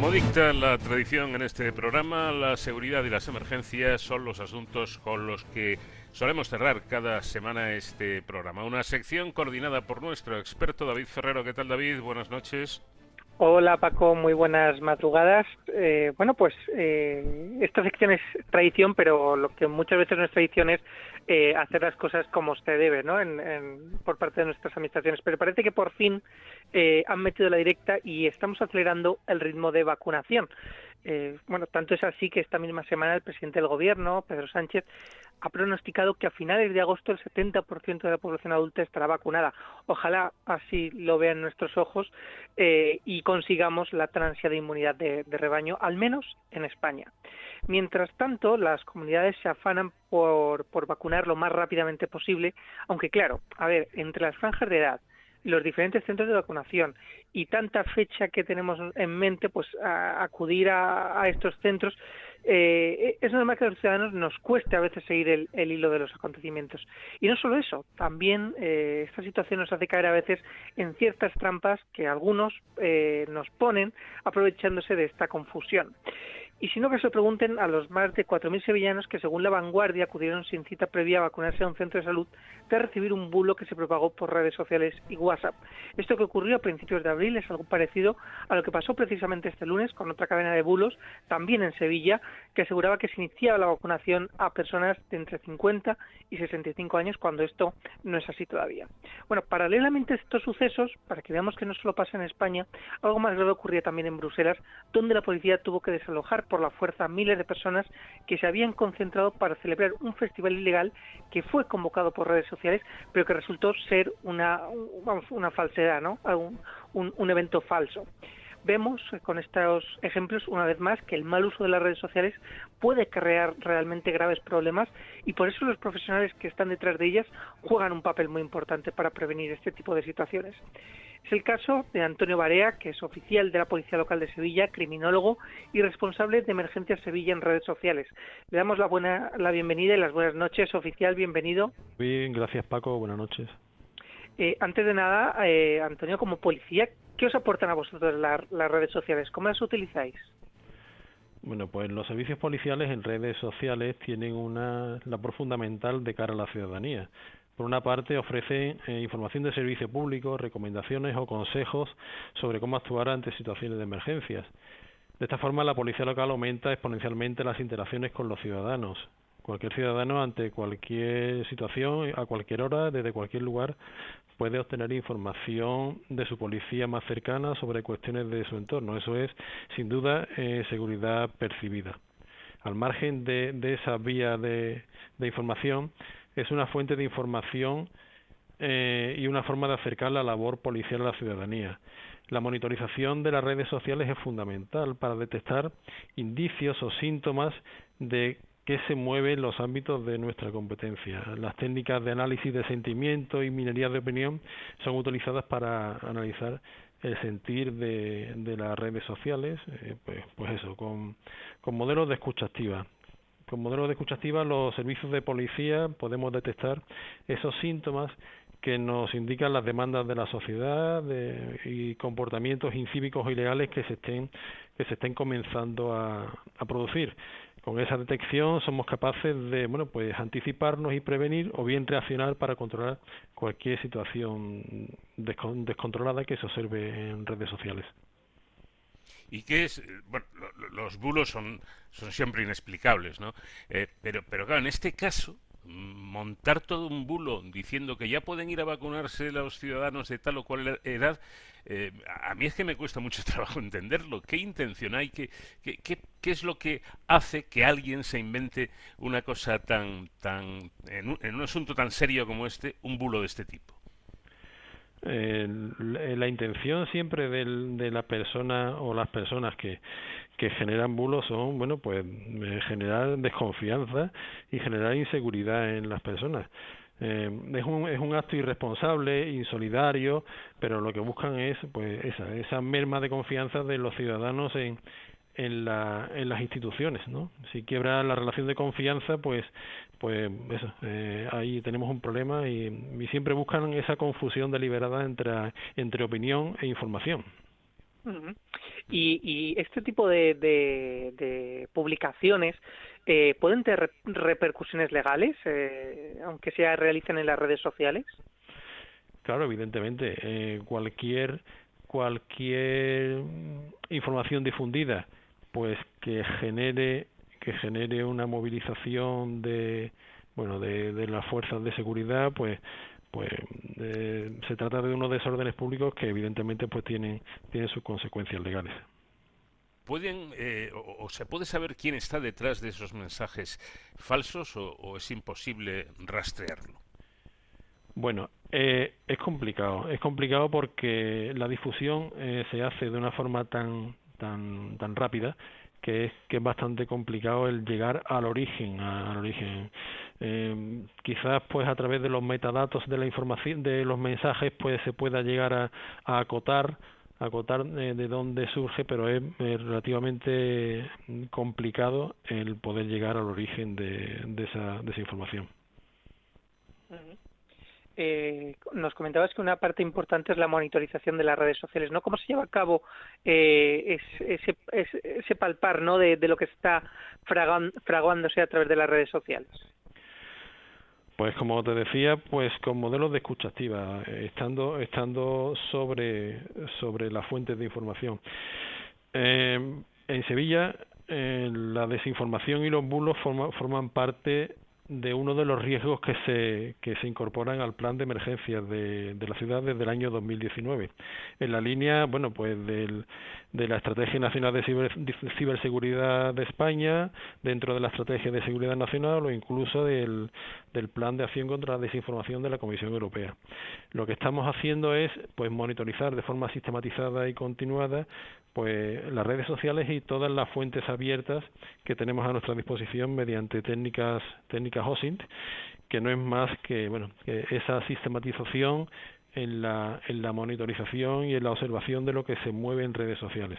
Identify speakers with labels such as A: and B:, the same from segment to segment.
A: Como dicta la tradición en este programa, la seguridad y las emergencias son los asuntos con los que solemos cerrar cada semana este programa. Una sección coordinada por nuestro experto David Ferrero. ¿Qué tal David? Buenas noches.
B: Hola Paco, muy buenas madrugadas. Eh, bueno, pues eh, esta sección es tradición, pero lo que muchas veces no es tradición es eh, hacer las cosas como se debe, ¿no? por parte de nuestras administraciones. Pero parece que por fin han metido la directa y estamos acelerando el ritmo de vacunación. Bueno, tanto es así que esta misma semana el presidente del Gobierno, Pedro Sánchez, ha pronosticado que a finales de agosto el 70% de la población adulta estará vacunada. Ojalá así lo vean nuestros ojos eh, y consigamos la transia de inmunidad de, rebaño, al menos en España. Mientras tanto, las comunidades se afanan por, por vacunar lo más rápidamente posible, aunque claro, a ver, entre las franjas de edad, los diferentes centros de vacunación y tanta fecha que tenemos en mente, pues acudir a, estos centros eh, es normal que a los ciudadanos nos cueste a veces seguir el, hilo de los acontecimientos. Y no solo eso, también eh, esta situación nos hace caer a veces en ciertas trampas que algunos eh, nos ponen aprovechándose de esta confusión. Y si no, que se pregunten a los más de 4.000 sevillanos que, según la vanguardia, acudieron sin cita previa a vacunarse a un centro de salud tras recibir un bulo que se propagó por redes sociales y WhatsApp. Esto que ocurrió a principios de abril es algo parecido a lo que pasó precisamente este lunes con otra cadena de bulos, también en Sevilla, que aseguraba que se iniciaba la vacunación a personas de entre 50 y 65 años, cuando esto no es así todavía. Bueno, paralelamente a estos sucesos, para que veamos que no solo pasa en España, algo más grave ocurría también en Bruselas, donde la policía tuvo que desalojar por la fuerza miles de personas que se habían concentrado para celebrar un festival ilegal que fue convocado por redes sociales, pero que resultó ser una, una falsedad, ¿no? Un, un evento falso vemos con estos ejemplos una vez más que el mal uso de las redes sociales puede crear realmente graves problemas y por eso los profesionales que están detrás de ellas juegan un papel muy importante para prevenir este tipo de situaciones. Es el caso de Antonio Barea, que es oficial de la Policía Local de Sevilla, criminólogo y responsable de Emergencias Sevilla en redes sociales. Le damos la, buena, la bienvenida y las buenas noches, oficial, bienvenido.
C: Bien, gracias Paco, buenas noches.
B: Eh, antes de nada, eh, Antonio, como policía, ¿qué os aportan a vosotros las redes sociales? ¿Cómo las utilizáis?
C: Bueno, pues los servicios policiales en redes sociales tienen una labor fundamental de cara a la ciudadanía. Por una parte, ofrece eh, información de servicio público, recomendaciones o consejos sobre cómo actuar ante situaciones de emergencias. De esta forma, la policía local aumenta exponencialmente las interacciones con los ciudadanos. Cualquier ciudadano, ante cualquier situación, a cualquier hora, desde cualquier lugar, puede obtener información de su policía más cercana sobre cuestiones de su entorno. Eso es, sin duda, eh, seguridad percibida. Al margen de, esa vía de información, es una fuente de información eh, y una forma de acercar la labor policial a la ciudadanía. La monitorización de las redes sociales es fundamental para detectar indicios o síntomas de que se mueven los ámbitos de nuestra competencia. Las técnicas de análisis de sentimiento y minería de opinión son utilizadas para analizar el sentir de, de las redes sociales, eh, pues, pues eso, con, con modelos de escucha activa. Con modelos de escucha activa los servicios de policía podemos detectar esos síntomas que nos indican las demandas de la sociedad y comportamientos incívicos o ilegales que se estén que se estén comenzando a, producir. Con esa detección somos capaces de bueno pues anticiparnos y prevenir o bien reaccionar para controlar cualquier situación descontrolada que se observe en redes sociales.
A: ¿Y qué es? Bueno, los bulos son, son siempre inexplicables, ¿no? Eh, pero, pero claro, en este caso, montar todo un bulo diciendo que ya pueden ir a vacunarse los ciudadanos de tal o cual edad, eh, a mí es que me cuesta mucho trabajo entenderlo. ¿Qué intención hay? ¿Qué, qué, qué, es lo que hace que alguien se invente una cosa tan, tan en un asunto tan serio como este, un bulo de este tipo?
C: la intención siempre del, de la persona o las personas que, que generan bulos son, bueno, pues eh, generar desconfianza y generar inseguridad en las personas. Eh, es, un, es un acto irresponsable, insolidario, pero lo que buscan es pues esa, esa merma de confianza de los ciudadanos en, en, la, en las instituciones, ¿no? Si quiebra la relación de confianza, pues, pues eso, eh, ahí tenemos un problema y, y, siempre buscan esa confusión deliberada entre, entre opinión e información.
B: Y, este tipo de, publicaciones eh, pueden tener repercusiones legales, eh, aunque se realicen en las redes sociales.
C: Claro, evidentemente, eh, cualquier cualquier información difundida, pues que genere que genere una movilización de bueno de, de las fuerzas de seguridad, pues pues se trata de unos desórdenes públicos que evidentemente pues tienen tienen sus consecuencias legales.
A: Pueden eh, o, se puede saber quién está detrás de esos mensajes falsos o, es imposible rastrearlo
C: bueno eh, es complicado. Es complicado porque la difusión eh, se hace de una forma tan tan tan rápida que es, que es bastante complicado el llegar al origen, al origen. Eh, quizás pues a través de los metadatos de la información, de los mensajes, pues se pueda llegar a, acotar acotar eh, de dónde surge, pero es, relativamente complicado el poder llegar al origen de, esa, de esa información
B: eh, nos comentabas que una parte importante es la monitorización de las redes sociales, ¿no? ¿Cómo se lleva a cabo eh, ese, ese, palpar, ¿no? De, lo que está fraguándose a través de las redes sociales.
C: Pues como te decía, pues con modelos de escucha activa, eh, estando estando sobre sobre las fuentes de información. Eh, en Sevilla, eh, la desinformación y los bulos forman parte de uno de los riesgos que se, que se incorporan al plan de emergencias de, de la ciudad desde el año 2019. En la línea, bueno, pues del, de la Estrategia Nacional de, Ciberseguridad de España, dentro de la Estrategia de Seguridad Nacional o incluso del, del Plan de Acción contra la Desinformación de la Comisión Europea. Lo que estamos haciendo es, pues, monitorizar de forma sistematizada y continuada pues las redes sociales y todas las fuentes abiertas que tenemos a nuestra disposición mediante técnicas técnicas OSINT que no es más que bueno que esa sistematización en la en la monitorización y en la observación de lo que se mueve en redes sociales.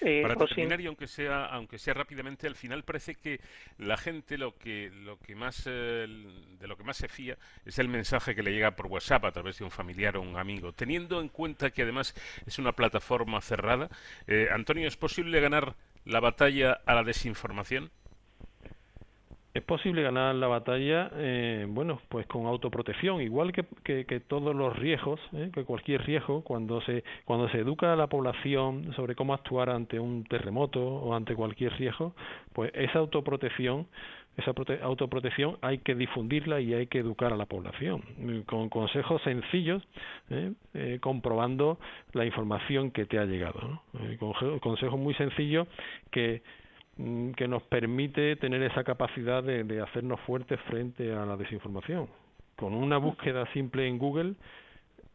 A: Eh, Para terminar y aunque sea aunque sea rápidamente, al final parece que la gente lo que lo que más eh, de lo que más se fía es el mensaje que le llega por WhatsApp a través de un familiar o un amigo. Teniendo en cuenta que además es una plataforma cerrada, eh, Antonio, ¿es posible ganar la batalla a la desinformación?
C: Es posible ganar la batalla, eh, bueno, pues con autoprotección, igual que, que, todos los riesgos, eh, que cualquier riesgo, cuando se cuando se educa a la población sobre cómo actuar ante un terremoto o ante cualquier riesgo, pues esa autoprotección, esa autoprotección hay que difundirla y hay que educar a la población con consejos sencillos, eh, comprobando la información que te ha llegado, ¿no? consejos muy sencillos que que nos permite tener esa capacidad de, de, hacernos fuertes frente a la desinformación. Con una búsqueda simple en Google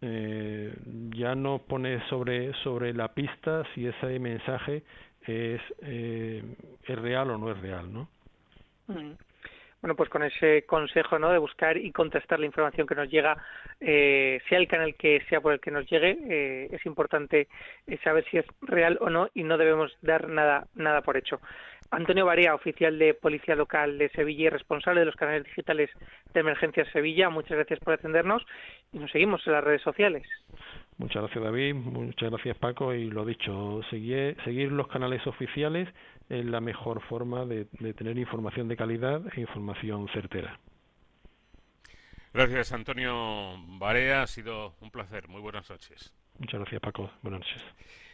C: eh, ya nos pone sobre, sobre la pista si ese mensaje es, eh, es real o no es real, ¿no?
B: Mm bueno, pues con ese consejo, ¿no? De buscar y contestar la información que nos llega, eh, sea el canal que sea por el que nos llegue, eh, es importante eh, saber si es real o no y no debemos dar nada, nada por hecho. Antonio Barea, oficial de Policía Local de Sevilla y responsable de los canales digitales de Emergencia Sevilla, muchas gracias por atendernos y nos seguimos en las redes sociales.
C: Muchas gracias David, muchas gracias Paco y lo dicho, seguir, seguir los canales oficiales es la mejor forma de, tener información de calidad e información certera.
A: Gracias Antonio Barea, ha sido un placer, muy buenas noches.
C: Muchas gracias Paco, buenas noches.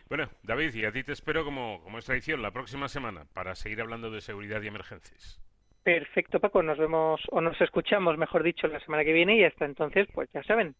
A: Bueno, David, y a ti te espero como, como es tradición la próxima semana para seguir hablando de seguridad y emergencias.
B: Perfecto, Paco. Nos vemos o nos escuchamos, mejor dicho, la semana que viene y hasta entonces, pues ya saben,